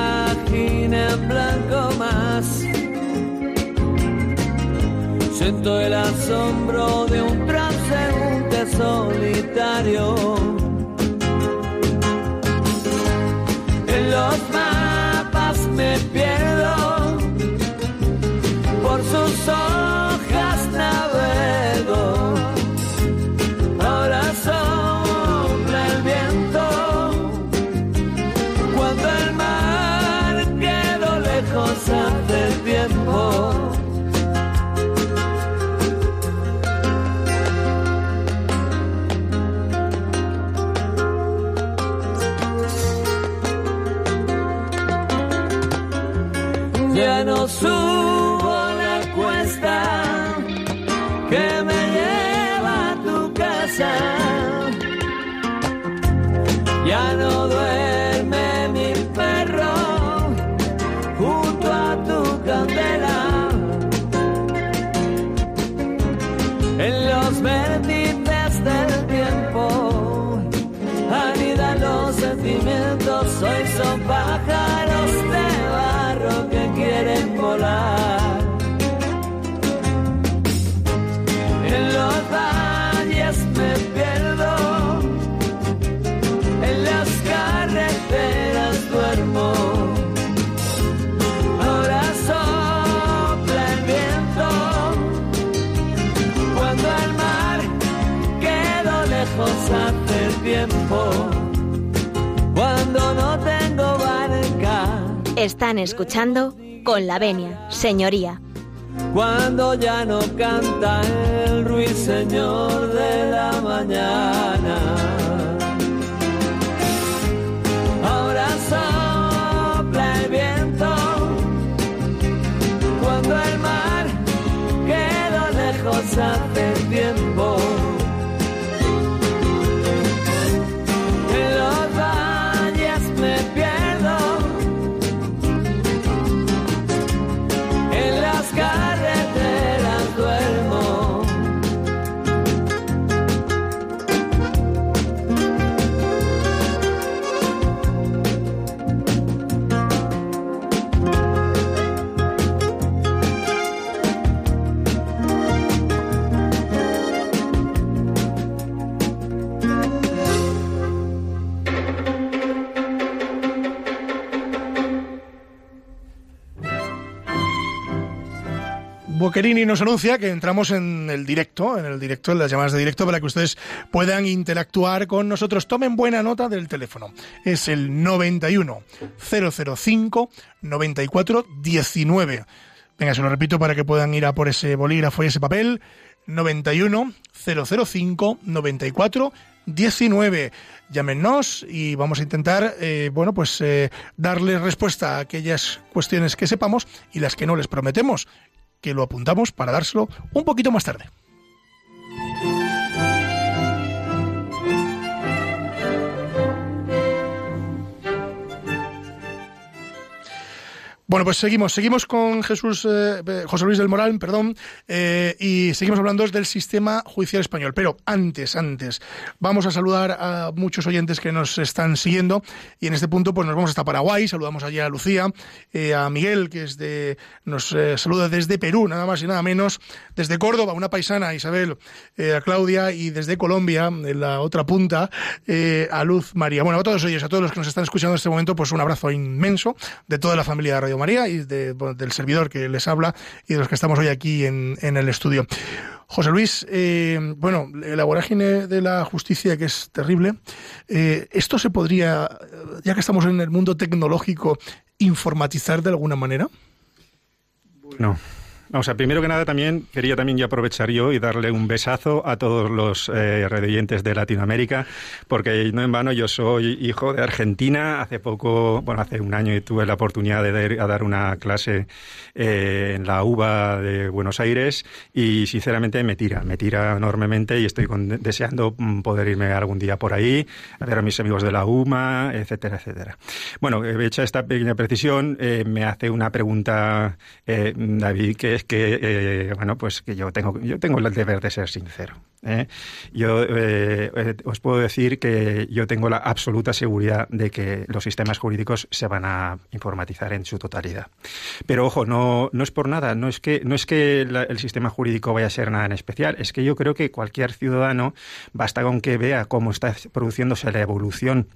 Siento el asombro de un transeúnte solitario. Están escuchando con la venia, señoría. Cuando ya no canta el ruiseñor de la mañana. Ahora sopla el viento. Cuando el mar quedó lejos hace tiempo. Boquerini nos anuncia que entramos en el directo, en el directo, en las llamadas de directo, para que ustedes puedan interactuar con nosotros. Tomen buena nota del teléfono. Es el 91 005 94 19. Venga, se lo repito para que puedan ir a por ese bolígrafo y ese papel. 91 005 94 19. Llámenos y vamos a intentar, eh, bueno, pues eh, darles respuesta a aquellas cuestiones que sepamos y las que no les prometemos, que lo apuntamos para dárselo un poquito más tarde. Bueno, pues seguimos, seguimos con Jesús, eh, eh, José Luis del Moral, perdón, eh, y seguimos hablando del sistema judicial español. Pero antes, antes, vamos a saludar a muchos oyentes que nos están siguiendo y en este punto pues nos vamos hasta Paraguay, saludamos allí a Lucía, a Miguel, que es de, nos saluda desde Perú, nada más y nada menos, desde Córdoba, una paisana, Isabel, a Claudia, y desde Colombia, en la otra punta, a Luz María. Bueno, a todos ellos, a todos los que nos están escuchando en este momento, pues un abrazo inmenso de toda la familia de Radio María y del servidor que les habla y de los que estamos hoy aquí en, el estudio. José Luis, eh, bueno, la vorágine de la justicia que es terrible, eh, ¿esto se podría, ya que estamos en el mundo tecnológico, informatizar de alguna manera? No. O sea, primero que nada también quería también yo aprovechar yo y darle un besazo a todos los eh, de Latinoamérica, porque no en vano yo soy hijo de Argentina. Hace poco, bueno, hace un año tuve la oportunidad de dar una clase eh, en la UBA de Buenos Aires y sinceramente me tira, me tira enormemente y estoy deseando mm, poder irme algún día por ahí, a ver a mis amigos de la UMA, etcétera, etcétera. Bueno, hecha esta pequeña precisión, eh, me hace una pregunta eh, David que que, eh, bueno, pues que yo tengo, yo tengo el deber de ser sincero. ¿eh? Yo eh, os puedo decir que yo tengo la absoluta seguridad de que los sistemas jurídicos se van a informatizar en su totalidad. Pero ojo, no, no es por nada, no es que, no es que el sistema jurídico vaya a ser nada en especial, es que yo creo que cualquier ciudadano, basta con que vea cómo está produciéndose la evolución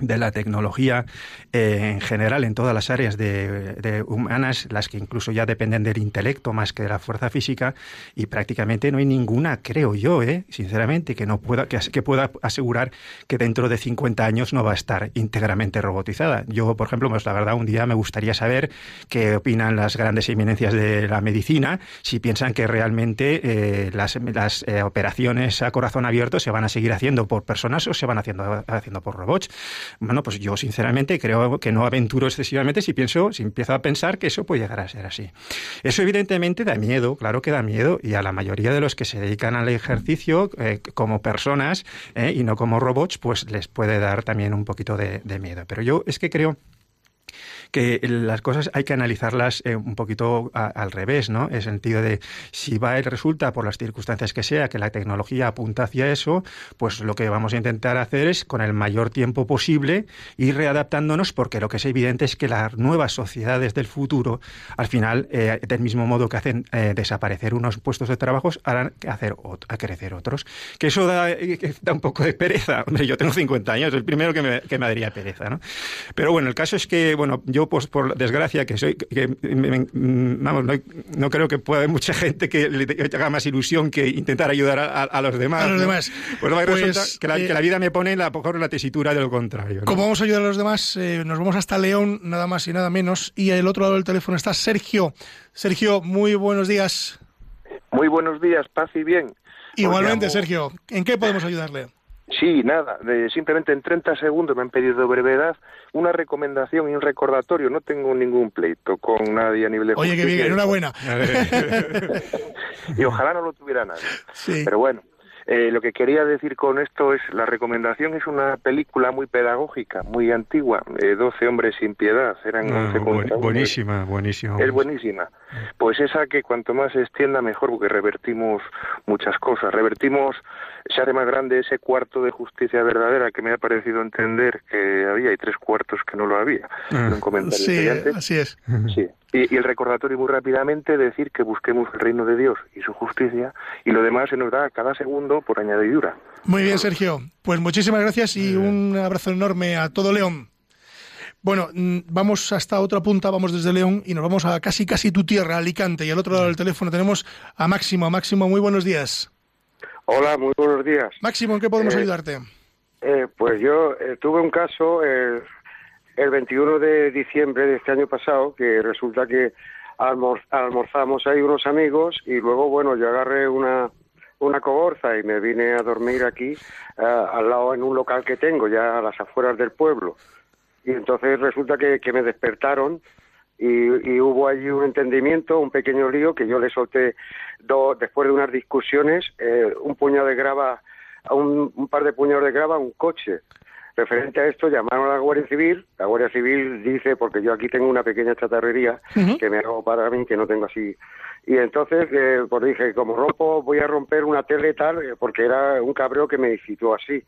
de la tecnología eh, en general en todas las áreas de, humanas, las que incluso ya dependen del intelecto más que de la fuerza física, y prácticamente no hay ninguna, creo yo, eh, sinceramente, que no pueda que, que, pueda asegurar que dentro de 50 años no va a estar íntegramente robotizada. Yo, por ejemplo, pues la verdad, un día me gustaría saber qué opinan las grandes eminencias de la medicina, si piensan que realmente eh, las, las operaciones a corazón abierto se van a seguir haciendo por personas o se van haciendo haciendo por robots. Bueno, pues yo sinceramente creo que no aventuro excesivamente si pienso, si empiezo a pensar que eso puede llegar a ser así. Eso evidentemente da miedo, claro que da miedo, y a la mayoría de los que se dedican al ejercicio eh, como personas eh, y no como robots, pues les puede dar también un poquito de miedo. Pero yo es que creo que las cosas hay que analizarlas eh, un poquito al revés, ¿no? En el sentido de si va y resulta por las circunstancias que sea que la tecnología apunta hacia eso, pues lo que vamos a intentar hacer es con el mayor tiempo posible ir readaptándonos porque lo que es evidente es que las nuevas sociedades del futuro al final eh, del mismo modo que hacen eh, desaparecer unos puestos de trabajo harán hacer a crecer otros. Que eso da, da un poco de pereza. Hombre, yo tengo 50 años, el primero que me, que me daría pereza, ¿no? Pero bueno, el caso es que, bueno, yo pues por desgracia, que soy, que, vamos, no, creo que pueda haber mucha gente que le haga más ilusión que intentar ayudar a, los demás. A los demás. Pues, pues resulta que la, que la, eh, vida me pone la, mejor la tesitura de lo contrario. Como vamos a ayudar a los demás, eh, nos vamos hasta León, nada más y nada menos, y al otro lado del teléfono está Sergio. Sergio, muy buenos días. Muy buenos días, paz y bien. Igualmente, Sergio, ¿en qué podemos ayudarle? Sí, nada, simplemente en 30 segundos me han pedido brevedad una recomendación y un recordatorio. No tengo ningún pleito con nadie a nivel de Oye, qué bien, enhorabuena. y ojalá no lo tuviera nadie. Sí. Pero bueno, eh, lo que quería decir con esto es, la recomendación es una película muy pedagógica, muy antigua, eh, 12 hombres sin piedad, eran ah, Buenísima, buenísima. Es buenísima. Pues esa que cuanto más se extienda mejor, porque revertimos muchas cosas. Revertimos, se hace más grande ese cuarto de justicia verdadera que me ha parecido entender que había y tres cuartos que no lo había. Ah. sí, así es. Sí. Y, el recordatorio muy rápidamente decir que busquemos el reino de Dios y su justicia y lo demás se nos da cada segundo por añadidura. Muy bien, Sergio. Pues muchísimas gracias y un abrazo enorme a todo León. Bueno, mm, vamos hasta otra punta, vamos desde León y nos vamos a casi casi tu tierra, Alicante. Y al otro lado del teléfono tenemos a Máximo. Máximo, muy buenos días. Hola, muy buenos días. Máximo, ¿en qué podemos eh, ayudarte? Eh, pues yo eh, tuve un caso, el 21 de diciembre de este año pasado, que resulta que almorzamos ahí unos amigos y luego, bueno, yo agarré una, una coborza y me vine a dormir aquí al lado en un local que tengo, ya a las afueras del pueblo. Y entonces resulta que, me despertaron y, hubo allí un entendimiento, un pequeño lío, que yo le solté dos, después de unas discusiones, eh, un puñado de grava, un, un par de puñados de grava a un coche. Referente a esto, llamaron a la Guardia Civil. La Guardia Civil dice, porque yo aquí tengo una pequeña chatarrería que me hago para mí, que no tengo así. Y entonces, eh, pues dije, como rompo, voy a romper una tele tal, eh, porque era un cabreo que me incitó así.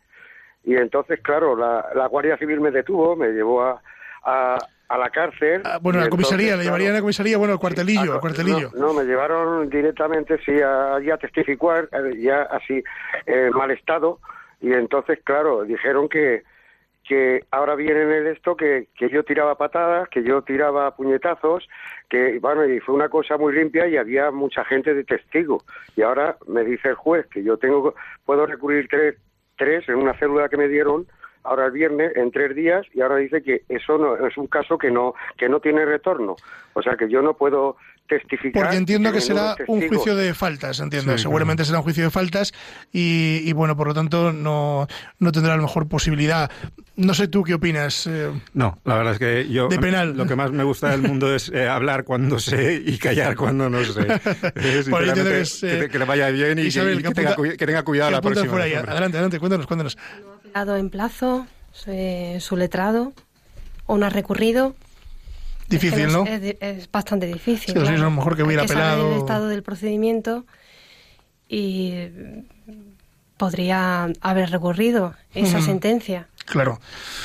Y entonces, claro, la, la Guardia Civil me detuvo, me llevó a, a, la cárcel. Ah, bueno, a la comisaría, le llevarían a la comisaría, bueno, al cuartelillo, al cuartelillo. No, me llevaron directamente, sí, allí a testificar, eh, ya así, en mal estado. Y entonces, claro, dijeron que, que ahora viene en esto que, que yo tiraba patadas, que yo tiraba puñetazos, que bueno, y fue una cosa muy limpia y había mucha gente de testigo. Y ahora me dice el juez que yo tengo, puedo recurrir tres, tres en una célula que me dieron ahora el viernes en tres días y ahora dice que eso no es un caso que no que no tiene retorno o sea que yo no puedo porque entiendo que será un juicio de faltas, entiendo. Seguramente será un juicio de faltas y, bueno, por lo tanto no, no tendrá la mejor posibilidad. No sé tú qué opinas. Eh, no, la verdad es que yo de penal. lo que más me gusta del mundo es eh, hablar cuando sé y callar cuando no sé. Eh, que, le vaya bien y, que, tenga, cuidado la próxima. Adelante, adelante, cuéntanos, cuéntanos. No en plazo, su letrado, o no ha recurrido, Difícil, ¿no? Es, bastante difícil. Sí, es lo mejor que hubiera Hay pelado. el estado del procedimiento y podría haber recurrido esa sentencia. Claro.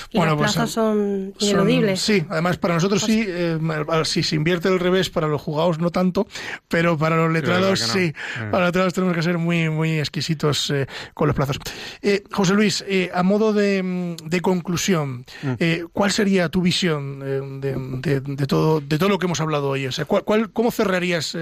Y bueno, los pues, plazos son ineludibles. sí, además para nosotros sí, eh, si se invierte el revés, para los jugados no tanto, pero para los letrados sí. Eh. Para los letrados tenemos que ser muy, muy exquisitos eh, con los plazos. José Luis, a modo de, conclusión, mm. ¿cuál sería tu visión de, todo, de todo lo que hemos hablado hoy? O sea, ¿cuál, cómo cerrarías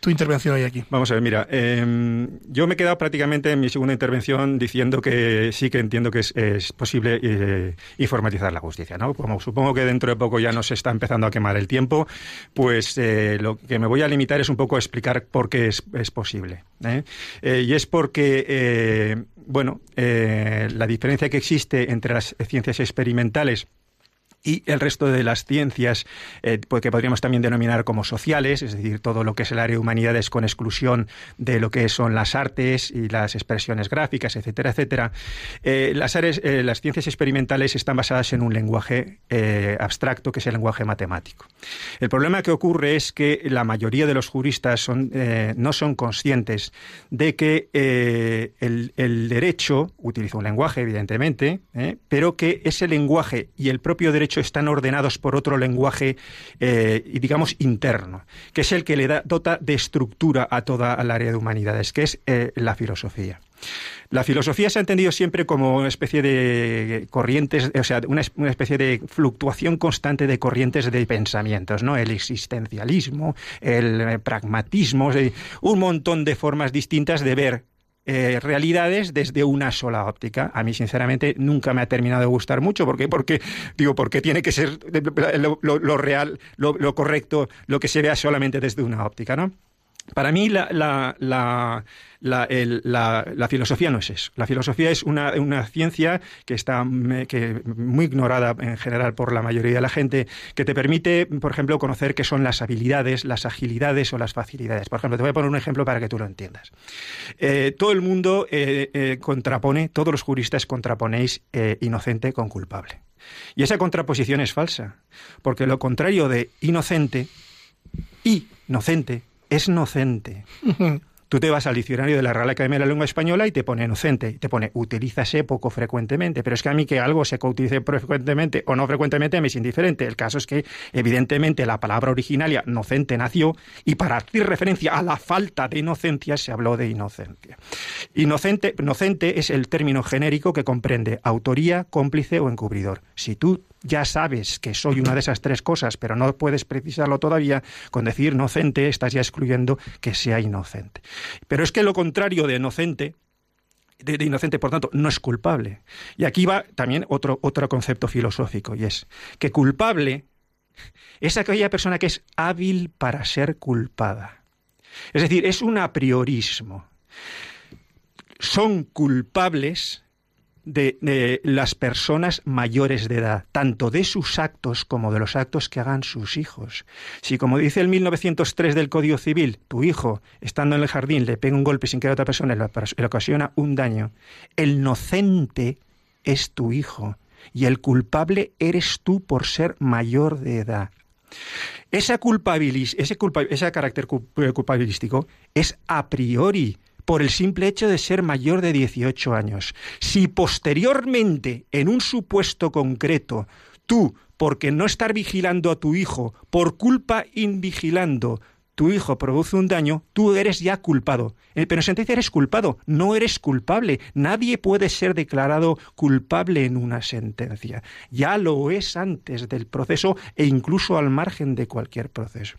tu intervención hoy aquí? Vamos a ver, mira, em, yo me he quedado prácticamente en mi segunda intervención diciendo que sí que entiendo que es posible eh, informatizar la justicia. ¿no? Como supongo que dentro de poco ya nos está empezando a quemar el tiempo, pues eh, lo que me voy a limitar es un poco a explicar por qué es, posible. ¿eh? y es porque, bueno, la diferencia que existe entre las ciencias experimentales y el resto de las ciencias eh, pues, que podríamos también denominar como sociales, es decir, todo lo que es el área de humanidades con exclusión de lo que son las artes y las expresiones gráficas, etcétera, etcétera. Eh, las, áreas, eh, las ciencias experimentales están basadas en un lenguaje abstracto que es el lenguaje matemático. El problema que ocurre es que la mayoría de los juristas son, no son conscientes de que el, el, derecho utiliza un lenguaje, evidentemente, pero que ese lenguaje y el propio derecho están ordenados por otro lenguaje, eh, digamos, interno, que es el que le da, dota de estructura a toda el área de humanidades, que es eh, la filosofía. La filosofía se ha entendido siempre como una especie de corrientes, o sea, una, especie de fluctuación constante de corrientes de pensamientos, ¿no? El existencialismo, el pragmatismo, un montón de formas distintas de ver eh, realidades desde una sola óptica. A mí, sinceramente, nunca me ha terminado de gustar mucho. ¿Por qué? Porque, digo, porque tiene que ser lo, real, lo, correcto, lo que se vea solamente desde una óptica, ¿no? Para mí la, la, la, filosofía no es eso. La filosofía es una, una ciencia que está que, muy ignorada en general por la mayoría de la gente, que te permite, por ejemplo, conocer qué son las habilidades, las agilidades o las facilidades. Por ejemplo, te voy a poner un ejemplo para que tú lo entiendas. Eh, todo el mundo eh, eh, contrapone, todos los juristas contraponéis inocente con culpable. Y esa contraposición es falsa, porque lo contrario de inocente, inocente, es inocente. Tú te vas al diccionario de la Real Academia de la Lengua Española y te pone inocente, te pone utilízase poco frecuentemente, pero es que a mí que algo se utilice frecuentemente o no frecuentemente me es indiferente. El caso es que, evidentemente, la palabra originaria inocente nació y para hacer referencia a la falta de inocencia se habló de inocencia. Inocente, inocente es el término genérico que comprende autoría, cómplice o encubridor. Si tú ya sabes que soy una de esas tres cosas, pero no puedes precisarlo todavía, con decir inocente estás ya excluyendo que sea inocente. Pero es que lo contrario de inocente de, inocente, por tanto, no es culpable. Y aquí va también otro, otro concepto filosófico, y es que culpable es aquella persona que es hábil para ser culpada. Es decir, es un apriorismo. son culpables de, las personas mayores de edad, tanto de sus actos como de los actos que hagan sus hijos. Si, como dice el 1903 del Código Civil, tu hijo, estando en el jardín, le pega un golpe sin que a otra persona le, le ocasiona un daño, el inocente es tu hijo y el culpable eres tú por ser mayor de edad. Esa ese, ese carácter culpabilístico es a priori por el simple hecho de ser mayor de 18 años. Si posteriormente, en un supuesto concreto, tú, porque no estar vigilando a tu hijo, por culpa invigilando, tu hijo produce un daño, tú eres ya culpado. Eh, pero en sentencia eres culpado, no eres culpable. Nadie puede ser declarado culpable en una sentencia. Ya lo es antes del proceso e incluso al margen de cualquier proceso.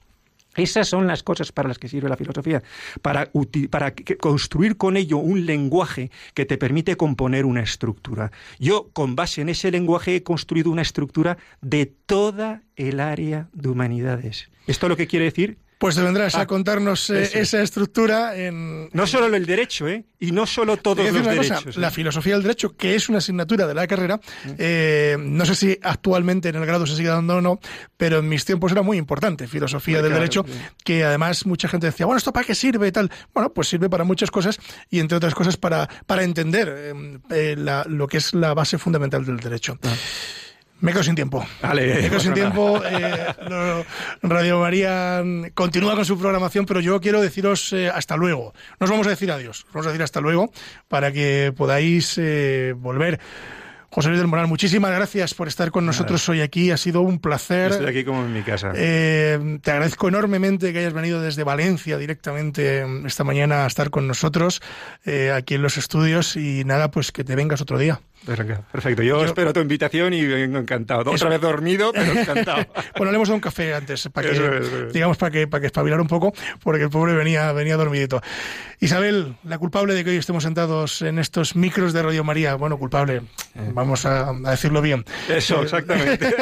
Esas son las cosas para las que sirve la filosofía, para, construir con ello un lenguaje que te permite componer una estructura. Yo, con base en ese lenguaje, he construido una estructura de toda el área de humanidades. ¿Esto lo que quiere decir? Pues te vendrás a ah, contarnos eh, esa estructura en... No solo el derecho, ¿eh? Y no solo todos los derechos. La ¿eh? filosofía del derecho, que es una asignatura de la carrera, mm. eh, no sé si actualmente en el grado se sigue dando o no, pero en mis tiempos era muy importante, filosofía del derecho, que además mucha gente decía, bueno, ¿esto para qué sirve y tal? Bueno, pues sirve para muchas cosas y entre otras cosas para, para entender lo que es la base fundamental del derecho. Ah. Me quedo sin tiempo. Me quedo sin tiempo. Eh, Radio María continúa con su programación, pero yo quiero deciros eh, hasta luego. Nos vamos a decir adiós. Nos vamos a decir hasta luego para que podáis eh, volver. José Luis del Moral, muchísimas gracias por estar con nosotros hoy aquí. Ha sido un placer. Estoy aquí como en mi casa. te agradezco enormemente que hayas venido desde Valencia directamente esta mañana a estar con nosotros aquí en los estudios y nada, pues que te vengas otro día. Perfecto, yo, espero tu invitación y vengo encantado. Otra vez dormido, pero encantado. bueno, le hemos dado un café antes, para que, digamos, para que, para que espabilar un poco, porque el pobre venía, venía dormidito. Isabel, la culpable de que hoy estemos sentados en estos micros de Radio María, bueno, culpable, eh. vamos a, decirlo bien. Eso, exactamente.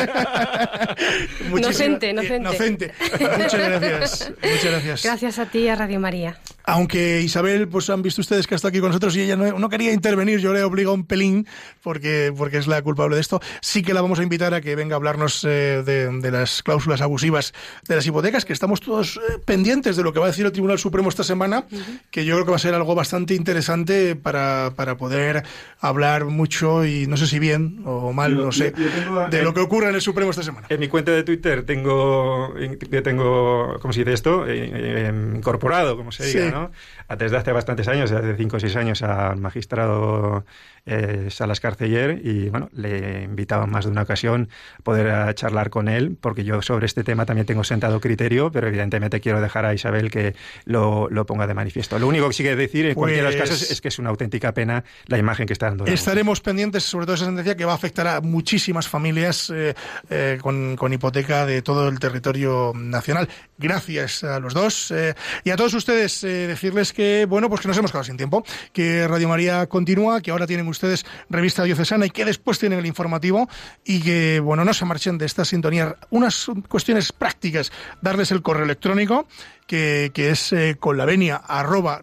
inocente, inocente. Inocente. Muchas gracias. Muchas gracias. Gracias a ti y a Radio María. Aunque Isabel, pues han visto ustedes que está aquí con nosotros y ella no, quería intervenir, yo le obligo un pelín porque, porque es la culpable de esto. Sí que la vamos a invitar a que venga a hablarnos eh, de, las cláusulas abusivas de las hipotecas, que estamos todos eh, pendientes de lo que va a decir el Tribunal Supremo esta semana, que yo creo que va a ser algo bastante interesante para, para poder hablar mucho y no sé si bien o mal, no sé, de lo que ocurre en el Supremo esta semana. En mi cuenta de Twitter tengo, tengo ¿cómo se dice esto? Eh, incorporado, como se diga, ¿no? Desde hace bastantes años, desde cinco o seis años, al magistrado eh, Salas Carceller y bueno, le invitaba más de una ocasión poder eh, charlar con él, porque yo sobre este tema también tengo sentado criterio, pero evidentemente quiero dejar a Isabel que lo, ponga de manifiesto. Lo único que sí que decir en cualquiera de los casos pues es que es una auténtica pena la imagen que está dando. Estaremos pendientes sobre todo esa sentencia que va a afectar a muchísimas familias eh, con, con, hipoteca de todo el territorio nacional. Gracias a los dos y a todos ustedes decirles que bueno pues que nos hemos quedado sin tiempo, que Radio María continúa, que ahora tienen ustedes revista diocesana y que después tienen el informativo y que, bueno, no se marchen de esta sintonía. Unas cuestiones prácticas, darles el correo electrónico, que, que es eh, con la venia arroba.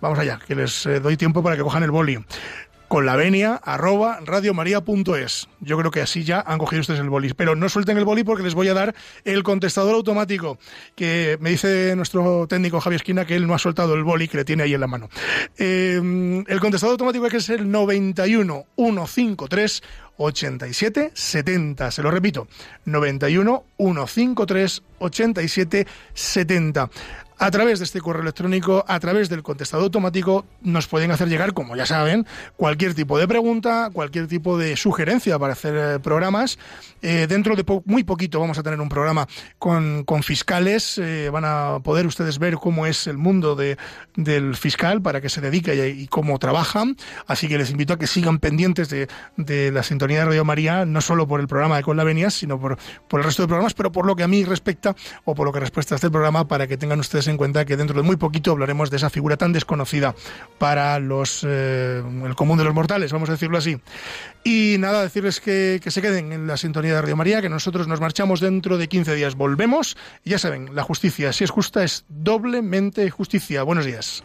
Vamos allá, que les eh, doy tiempo para que cojan el boli con la venia arroba. Yo creo que así ya han cogido ustedes el boli. Pero no suelten el boli porque les voy a dar el contestador automático, que me dice nuestro técnico Javier Esquina que él no ha soltado el boli que le tiene ahí en la mano. Eh, el contestador automático es el 91 153 87 70. Se lo repito, 91 153 87 70 a través de este correo electrónico, a través del contestador automático, nos pueden hacer llegar, como ya saben, cualquier tipo de pregunta, cualquier tipo de sugerencia para hacer eh, programas. Eh, dentro de muy poquito vamos a tener un programa con, fiscales. Eh, van a poder ustedes ver cómo es el mundo de, del fiscal, para qué se dedica y, cómo trabaja. Así que les invito a que sigan pendientes de, de, la sintonía de Radio María, no solo por el programa de Con la Venia, sino por, por el resto de programas, pero por lo que a mí respecta, o por lo que respuesta a este programa para que tengan en cuenta que dentro de muy poquito hablaremos de esa figura tan desconocida para los eh, el común de los mortales, vamos a decirlo así. Y nada, decirles que, que se queden en la sintonía de Radio María, que nosotros nos marchamos dentro de 15 días, volvemos. Y ya saben, la justicia, si es justa, es doblemente justicia. Buenos días.